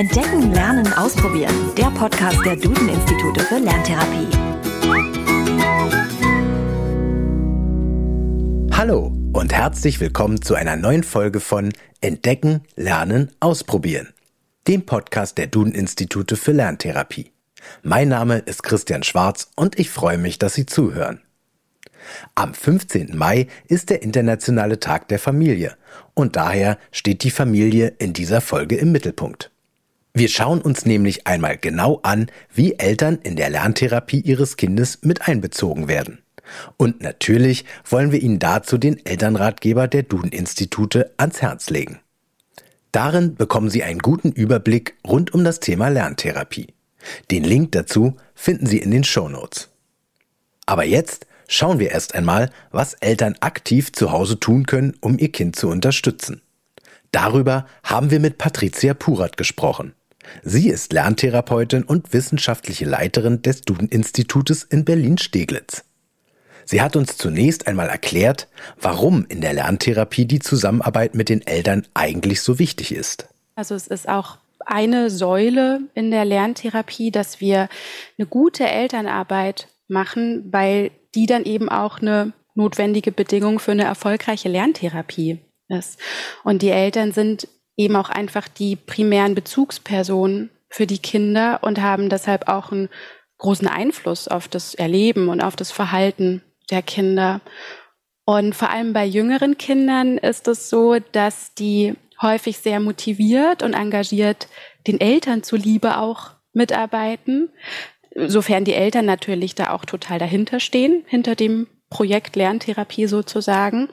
Entdecken, Lernen, Ausprobieren. Der Podcast der Duden-Institute für Lerntherapie. Hallo und herzlich willkommen zu einer neuen Folge von Entdecken, Lernen, Ausprobieren. Dem Podcast der Duden-Institute für Lerntherapie. Mein Name ist Christian Schwarz und ich freue mich, dass Sie zuhören. Am 15. Mai ist der Internationale Tag der Familie und daher steht die Familie in dieser Folge im Mittelpunkt. Wir schauen uns nämlich einmal genau an, wie Eltern in der Lerntherapie ihres Kindes mit einbezogen werden. Und natürlich wollen wir Ihnen dazu den Elternratgeber der Duden-Institute ans Herz legen. Darin bekommen Sie einen guten Überblick rund um das Thema Lerntherapie. Den Link dazu finden Sie in den Show Notes. Aber jetzt schauen wir erst einmal, was Eltern aktiv zu Hause tun können, um ihr Kind zu unterstützen. Darüber haben wir mit Patricia Purat gesprochen. Sie ist Lerntherapeutin und wissenschaftliche Leiterin des Duden-Institutes in Berlin-Steglitz. Sie hat uns zunächst einmal erklärt, warum in der Lerntherapie die Zusammenarbeit mit den Eltern eigentlich so wichtig ist. Also es ist auch eine Säule in der Lerntherapie, dass wir eine gute Elternarbeit machen, weil die dann eben auch eine notwendige Bedingung für eine erfolgreiche Lerntherapie ist. Und die Eltern sind eben auch einfach die primären Bezugspersonen für die Kinder und haben deshalb auch einen großen Einfluss auf das Erleben und auf das Verhalten der Kinder. Und vor allem bei jüngeren Kindern ist es so, dass die häufig sehr motiviert und engagiert den Eltern zuliebe auch mitarbeiten, sofern die Eltern natürlich da auch total dahinter stehen, hinter dem Projekt Lerntherapie sozusagen.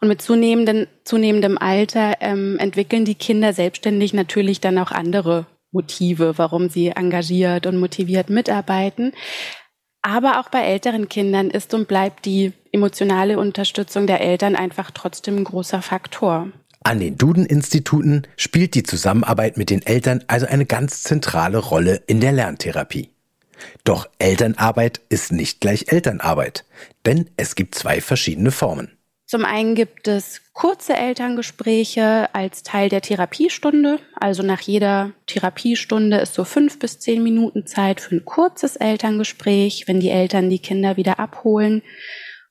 Und mit zunehmendem, zunehmendem Alter ähm, entwickeln die Kinder selbstständig natürlich dann auch andere Motive, warum sie engagiert und motiviert mitarbeiten. Aber auch bei älteren Kindern ist und bleibt die emotionale Unterstützung der Eltern einfach trotzdem ein großer Faktor. An den Duden-Instituten spielt die Zusammenarbeit mit den Eltern also eine ganz zentrale Rolle in der Lerntherapie. Doch Elternarbeit ist nicht gleich Elternarbeit, denn es gibt zwei verschiedene Formen. Zum einen gibt es kurze Elterngespräche als Teil der Therapiestunde. Also nach jeder Therapiestunde ist so fünf bis zehn Minuten Zeit für ein kurzes Elterngespräch, wenn die Eltern die Kinder wieder abholen.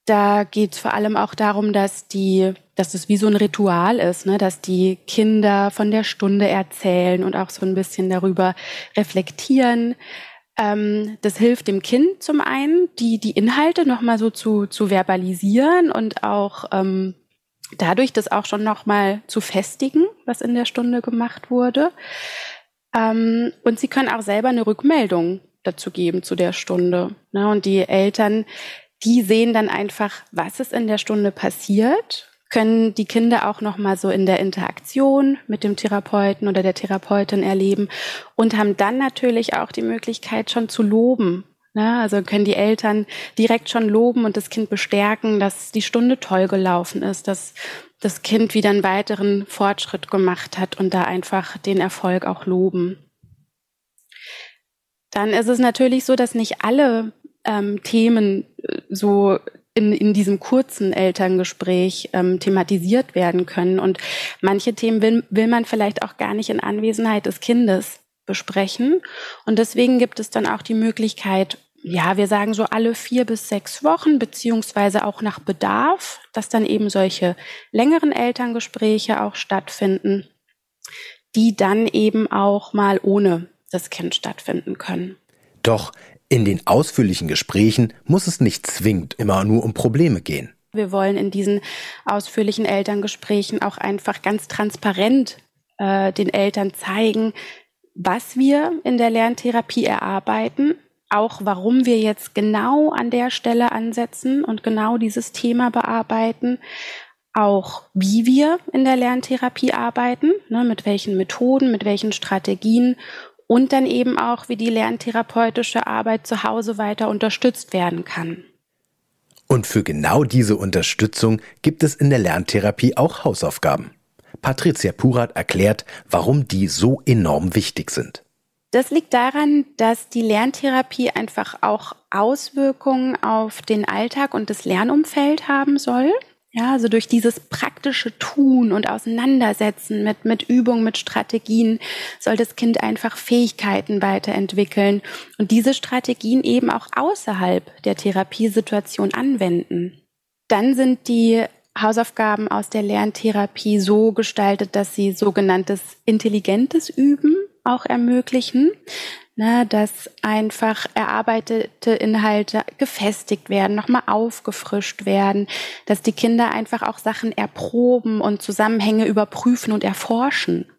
Da geht es vor allem auch darum, dass die, dass es wie so ein Ritual ist, ne? dass die Kinder von der Stunde erzählen und auch so ein bisschen darüber reflektieren. Ähm, das hilft dem Kind zum einen, die, die Inhalte nochmal so zu, zu verbalisieren und auch ähm, dadurch das auch schon nochmal zu festigen, was in der Stunde gemacht wurde. Ähm, und sie können auch selber eine Rückmeldung dazu geben zu der Stunde. Ne? Und die Eltern, die sehen dann einfach, was ist in der Stunde passiert können die Kinder auch noch mal so in der Interaktion mit dem Therapeuten oder der Therapeutin erleben und haben dann natürlich auch die Möglichkeit schon zu loben. Ne? Also können die Eltern direkt schon loben und das Kind bestärken, dass die Stunde toll gelaufen ist, dass das Kind wieder einen weiteren Fortschritt gemacht hat und da einfach den Erfolg auch loben. Dann ist es natürlich so, dass nicht alle ähm, Themen äh, so in, in diesem kurzen Elterngespräch ähm, thematisiert werden können. Und manche Themen will, will man vielleicht auch gar nicht in Anwesenheit des Kindes besprechen. Und deswegen gibt es dann auch die Möglichkeit, ja, wir sagen so alle vier bis sechs Wochen, beziehungsweise auch nach Bedarf, dass dann eben solche längeren Elterngespräche auch stattfinden, die dann eben auch mal ohne das Kind stattfinden können. Doch in den ausführlichen Gesprächen muss es nicht zwingend immer nur um Probleme gehen. Wir wollen in diesen ausführlichen Elterngesprächen auch einfach ganz transparent äh, den Eltern zeigen, was wir in der Lerntherapie erarbeiten, auch warum wir jetzt genau an der Stelle ansetzen und genau dieses Thema bearbeiten, auch wie wir in der Lerntherapie arbeiten, ne, mit welchen Methoden, mit welchen Strategien und dann eben auch, wie die lerntherapeutische Arbeit zu Hause weiter unterstützt werden kann. Und für genau diese Unterstützung gibt es in der Lerntherapie auch Hausaufgaben. Patricia Purat erklärt, warum die so enorm wichtig sind. Das liegt daran, dass die Lerntherapie einfach auch Auswirkungen auf den Alltag und das Lernumfeld haben soll. Ja, also durch dieses praktische Tun und Auseinandersetzen mit, mit Übungen, mit Strategien soll das Kind einfach Fähigkeiten weiterentwickeln und diese Strategien eben auch außerhalb der Therapiesituation anwenden. Dann sind die Hausaufgaben aus der Lerntherapie so gestaltet, dass sie sogenanntes intelligentes Üben auch ermöglichen ne, dass einfach erarbeitete Inhalte gefestigt werden, nochmal aufgefrischt werden, dass die Kinder einfach auch Sachen erproben und Zusammenhänge überprüfen und erforschen.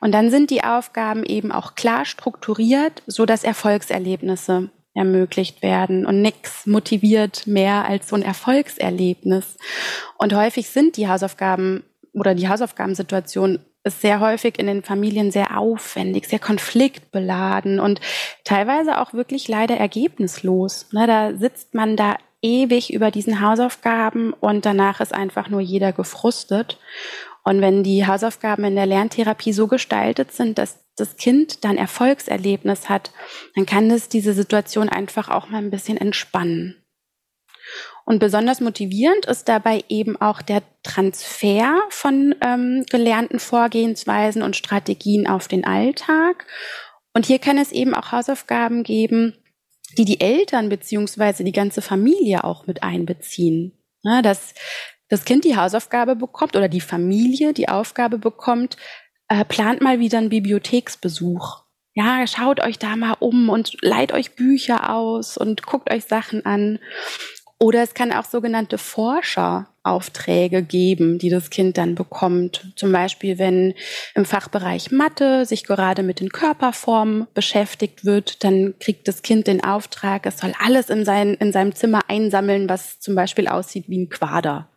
Und dann sind die Aufgaben eben auch klar strukturiert, so dass Erfolgserlebnisse ermöglicht werden und nichts motiviert mehr als so ein Erfolgserlebnis. Und häufig sind die Hausaufgaben oder die Hausaufgabensituation ist sehr häufig in den Familien sehr aufwendig, sehr konfliktbeladen und teilweise auch wirklich leider ergebnislos. Ne, da sitzt man da ewig über diesen Hausaufgaben und danach ist einfach nur jeder gefrustet. Und wenn die Hausaufgaben in der Lerntherapie so gestaltet sind, dass das Kind dann Erfolgserlebnis hat, dann kann es diese Situation einfach auch mal ein bisschen entspannen. Und besonders motivierend ist dabei eben auch der Transfer von ähm, gelernten Vorgehensweisen und Strategien auf den Alltag. Und hier kann es eben auch Hausaufgaben geben, die die Eltern beziehungsweise die ganze Familie auch mit einbeziehen. Ja, dass das Kind die Hausaufgabe bekommt oder die Familie die Aufgabe bekommt, äh, plant mal wieder einen Bibliotheksbesuch. Ja, schaut euch da mal um und leiht euch Bücher aus und guckt euch Sachen an. Oder es kann auch sogenannte Forscheraufträge geben, die das Kind dann bekommt. Zum Beispiel, wenn im Fachbereich Mathe sich gerade mit den Körperformen beschäftigt wird, dann kriegt das Kind den Auftrag, es soll alles in, sein, in seinem Zimmer einsammeln, was zum Beispiel aussieht wie ein Quader.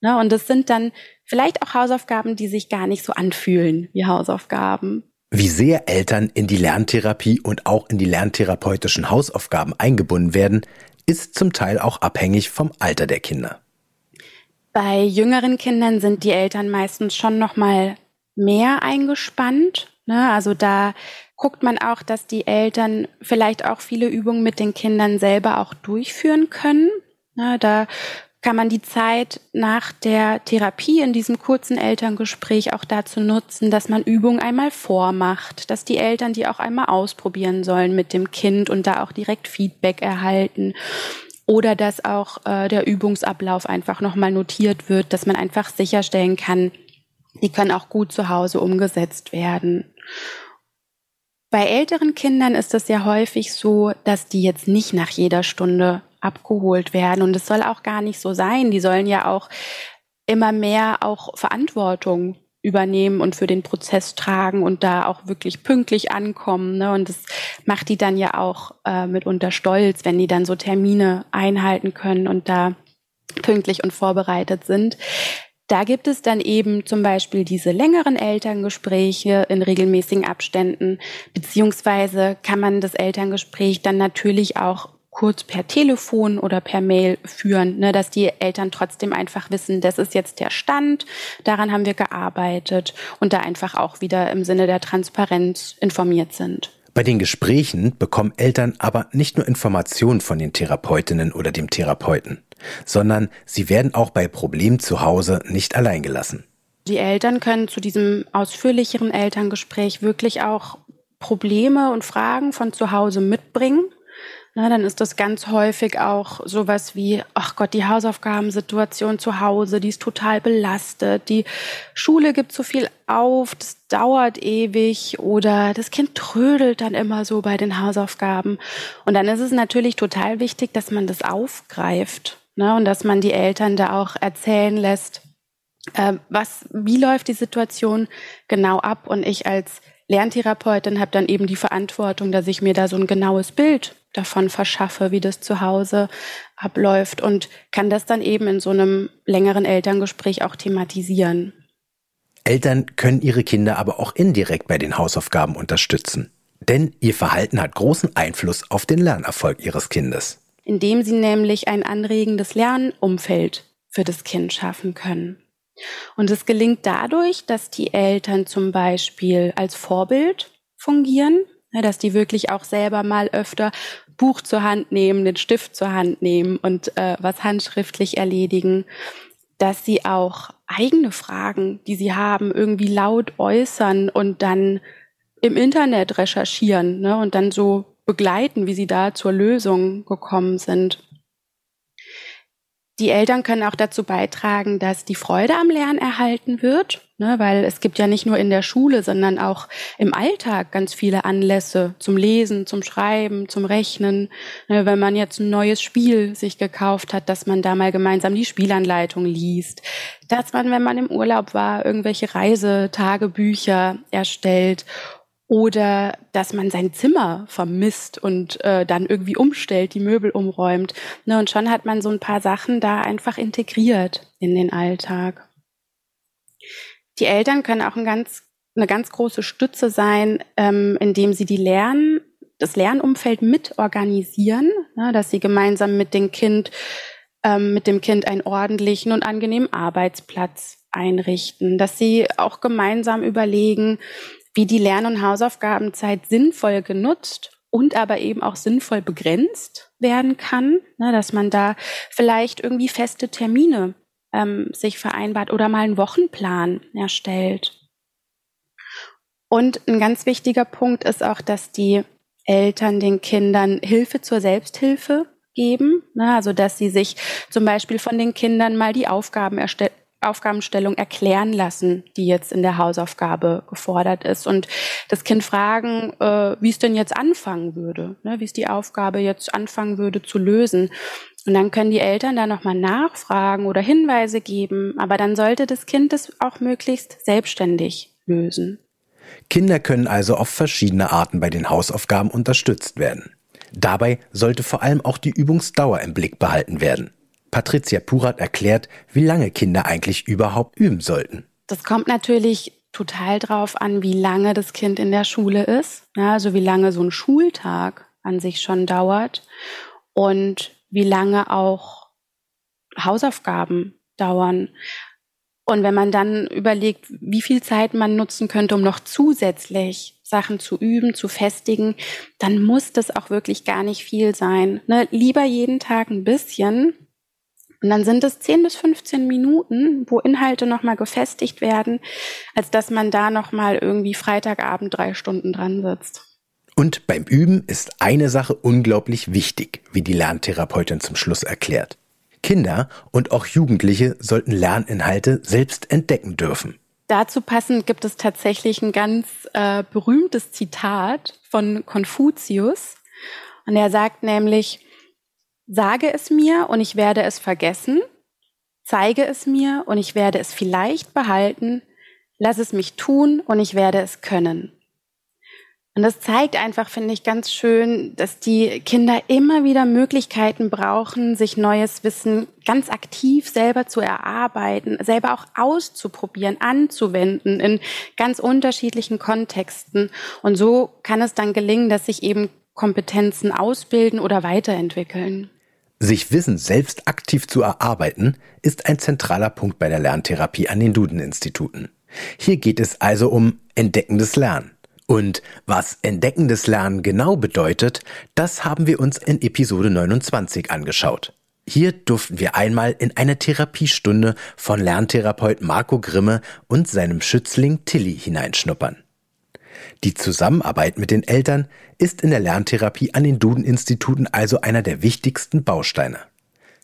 Ne? Und das sind dann vielleicht auch Hausaufgaben, die sich gar nicht so anfühlen wie Hausaufgaben. Wie sehr Eltern in die Lerntherapie und auch in die lerntherapeutischen Hausaufgaben eingebunden werden, ist zum Teil auch abhängig vom Alter der Kinder. Bei jüngeren Kindern sind die Eltern meistens schon noch mal mehr eingespannt. Ne? Also da guckt man auch, dass die Eltern vielleicht auch viele Übungen mit den Kindern selber auch durchführen können. Ne? Da kann man die Zeit nach der Therapie in diesem kurzen Elterngespräch auch dazu nutzen, dass man Übungen einmal vormacht, dass die Eltern die auch einmal ausprobieren sollen mit dem Kind und da auch direkt Feedback erhalten. Oder dass auch äh, der Übungsablauf einfach nochmal notiert wird, dass man einfach sicherstellen kann, die können auch gut zu Hause umgesetzt werden. Bei älteren Kindern ist es ja häufig so, dass die jetzt nicht nach jeder Stunde abgeholt werden. Und es soll auch gar nicht so sein. Die sollen ja auch immer mehr auch Verantwortung übernehmen und für den Prozess tragen und da auch wirklich pünktlich ankommen. Ne? Und das macht die dann ja auch äh, mitunter stolz, wenn die dann so Termine einhalten können und da pünktlich und vorbereitet sind. Da gibt es dann eben zum Beispiel diese längeren Elterngespräche in regelmäßigen Abständen, beziehungsweise kann man das Elterngespräch dann natürlich auch kurz per Telefon oder per Mail führen, ne, dass die Eltern trotzdem einfach wissen, das ist jetzt der Stand, daran haben wir gearbeitet und da einfach auch wieder im Sinne der Transparenz informiert sind. Bei den Gesprächen bekommen Eltern aber nicht nur Informationen von den Therapeutinnen oder dem Therapeuten, sondern sie werden auch bei Problemen zu Hause nicht allein gelassen. Die Eltern können zu diesem ausführlicheren Elterngespräch wirklich auch Probleme und Fragen von zu Hause mitbringen na, dann ist das ganz häufig auch sowas wie, ach Gott, die Hausaufgabensituation zu Hause, die ist total belastet, die Schule gibt zu viel auf, das dauert ewig oder das Kind trödelt dann immer so bei den Hausaufgaben. Und dann ist es natürlich total wichtig, dass man das aufgreift ne, und dass man die Eltern da auch erzählen lässt, äh, was, wie läuft die Situation genau ab und ich als Lerntherapeutin habe dann eben die Verantwortung, dass ich mir da so ein genaues Bild davon verschaffe, wie das zu Hause abläuft und kann das dann eben in so einem längeren Elterngespräch auch thematisieren. Eltern können ihre Kinder aber auch indirekt bei den Hausaufgaben unterstützen. Denn ihr Verhalten hat großen Einfluss auf den Lernerfolg ihres Kindes. Indem sie nämlich ein anregendes Lernumfeld für das Kind schaffen können. Und es gelingt dadurch, dass die Eltern zum Beispiel als Vorbild fungieren Ja, dass die wirklich auch selber mal öfter Buch zur Hand nehmen, den Stift zur Hand nehmen und äh, was handschriftlich erledigen, dass sie auch eigene Fragen, die sie haben, irgendwie laut äußern und dann im Internet recherchieren ne, und dann so begleiten, wie sie da zur Lösung gekommen sind. Die Eltern können auch dazu beitragen, dass die Freude am Lernen erhalten wird, ne, weil es gibt ja nicht nur in der Schule, sondern auch im Alltag ganz viele Anlässe zum Lesen, zum Schreiben, zum Rechnen. Ne, wenn man jetzt ein neues Spiel sich gekauft hat, dass man da mal gemeinsam die Spielanleitung liest, dass man, wenn man im Urlaub war, irgendwelche Reisetagebücher erstellt oder dass man sein Zimmer vermisst und äh, dann irgendwie umstellt, die Möbel umräumt. Ne, und schon hat man so ein paar Sachen da einfach integriert in den Alltag. Die Eltern können auch ein ganz, eine ganz große Stütze sein, ähm, indem sie die Lernen, das Lernumfeld mit organisieren, ne, dass sie gemeinsam mit dem Kind, ähm, mit dem Kind einen ordentlichen und angenehmen Arbeitsplatz einrichten, dass sie auch gemeinsam überlegen, wie die Lern- und Hausaufgabenzeit sinnvoll genutzt und aber eben auch sinnvoll begrenzt werden kann, ne, dass man da vielleicht irgendwie feste Termine ähm, sich vereinbart oder mal einen Wochenplan erstellt. Und ein ganz wichtiger Punkt ist auch, dass die Eltern den Kindern Hilfe zur Selbsthilfe geben. Ne, also dass sie sich zum Beispiel von den Kindern mal die Aufgaben erstellen Aufgabenstellung erklären lassen, die jetzt in der Hausaufgabe gefordert ist. Und das Kind fragen, äh, wie es denn jetzt anfangen würde, ne, wie es die Aufgabe jetzt anfangen würde zu lösen. Und dann können die Eltern da nochmal nachfragen oder Hinweise geben, aber dann sollte das Kind es auch möglichst selbstständig lösen. Kinder können also auf verschiedene Arten bei den Hausaufgaben unterstützt werden. Dabei sollte vor allem auch die Übungsdauer im Blick behalten werden. Patricia Purat erklärt, wie lange Kinder eigentlich überhaupt üben sollten. Das kommt natürlich total drauf an, wie lange das Kind in der Schule ist. Ja, also wie lange so ein Schultag an sich schon dauert und wie lange auch Hausaufgaben dauern. Und wenn man dann überlegt, wie viel Zeit man nutzen könnte, um noch zusätzlich Sachen zu üben, zu festigen, dann muss das auch wirklich gar nicht viel sein. Ne? Lieber jeden Tag ein bisschen und dann sind es 10 bis 15 Minuten, wo Inhalte nochmal gefestigt werden, als dass man da nochmal irgendwie Freitagabend drei Stunden dran sitzt. Und beim Üben ist eine Sache unglaublich wichtig, wie die Lerntherapeutin zum Schluss erklärt. Kinder und auch Jugendliche sollten Lerninhalte selbst entdecken dürfen. Dazu passend gibt es tatsächlich ein ganz äh, berühmtes Zitat von Konfuzius. Und er sagt nämlich, Sage es mir und ich werde es vergessen. Zeige es mir und ich werde es vielleicht behalten. Lass es mich tun und ich werde es können. Und das zeigt einfach, finde ich, ganz schön, dass die Kinder immer wieder Möglichkeiten brauchen, sich neues Wissen ganz aktiv selber zu erarbeiten, selber auch auszuprobieren, anzuwenden in ganz unterschiedlichen Kontexten. Und so kann es dann gelingen, dass sich eben Kompetenzen ausbilden oder weiterentwickeln. Sich Wissen selbst aktiv zu erarbeiten, ist ein zentraler Punkt bei der Lerntherapie an den Duden-Instituten. Hier geht es also um entdeckendes Lernen. Und was entdeckendes Lernen genau bedeutet, das haben wir uns in Episode 29 angeschaut. Hier durften wir einmal in eine Therapiestunde von Lerntherapeut Marco Grimme und seinem Schützling Tilly hineinschnuppern. Die Zusammenarbeit mit den Eltern ist in der Lerntherapie an den Duden-Instituten also einer der wichtigsten Bausteine.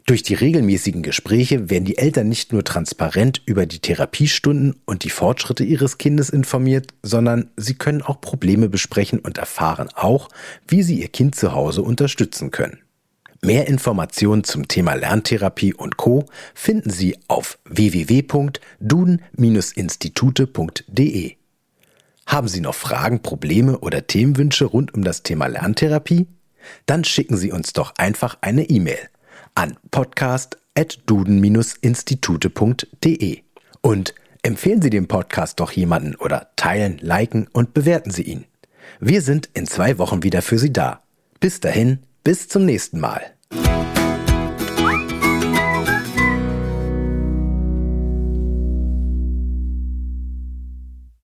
Durch die regelmäßigen Gespräche werden die Eltern nicht nur transparent über die Therapiestunden und die Fortschritte ihres Kindes informiert, sondern sie können auch Probleme besprechen und erfahren auch, wie sie ihr Kind zu Hause unterstützen können. Mehr Informationen zum Thema Lerntherapie und Co. finden Sie auf www.duden-institute.de. Haben Sie noch Fragen, Probleme oder Themenwünsche rund um das Thema Lerntherapie? Dann schicken Sie uns doch einfach eine E-Mail an podcast.duden-institute.de und empfehlen Sie den Podcast doch jemanden oder teilen, liken und bewerten Sie ihn. Wir sind in zwei Wochen wieder für Sie da. Bis dahin, bis zum nächsten Mal.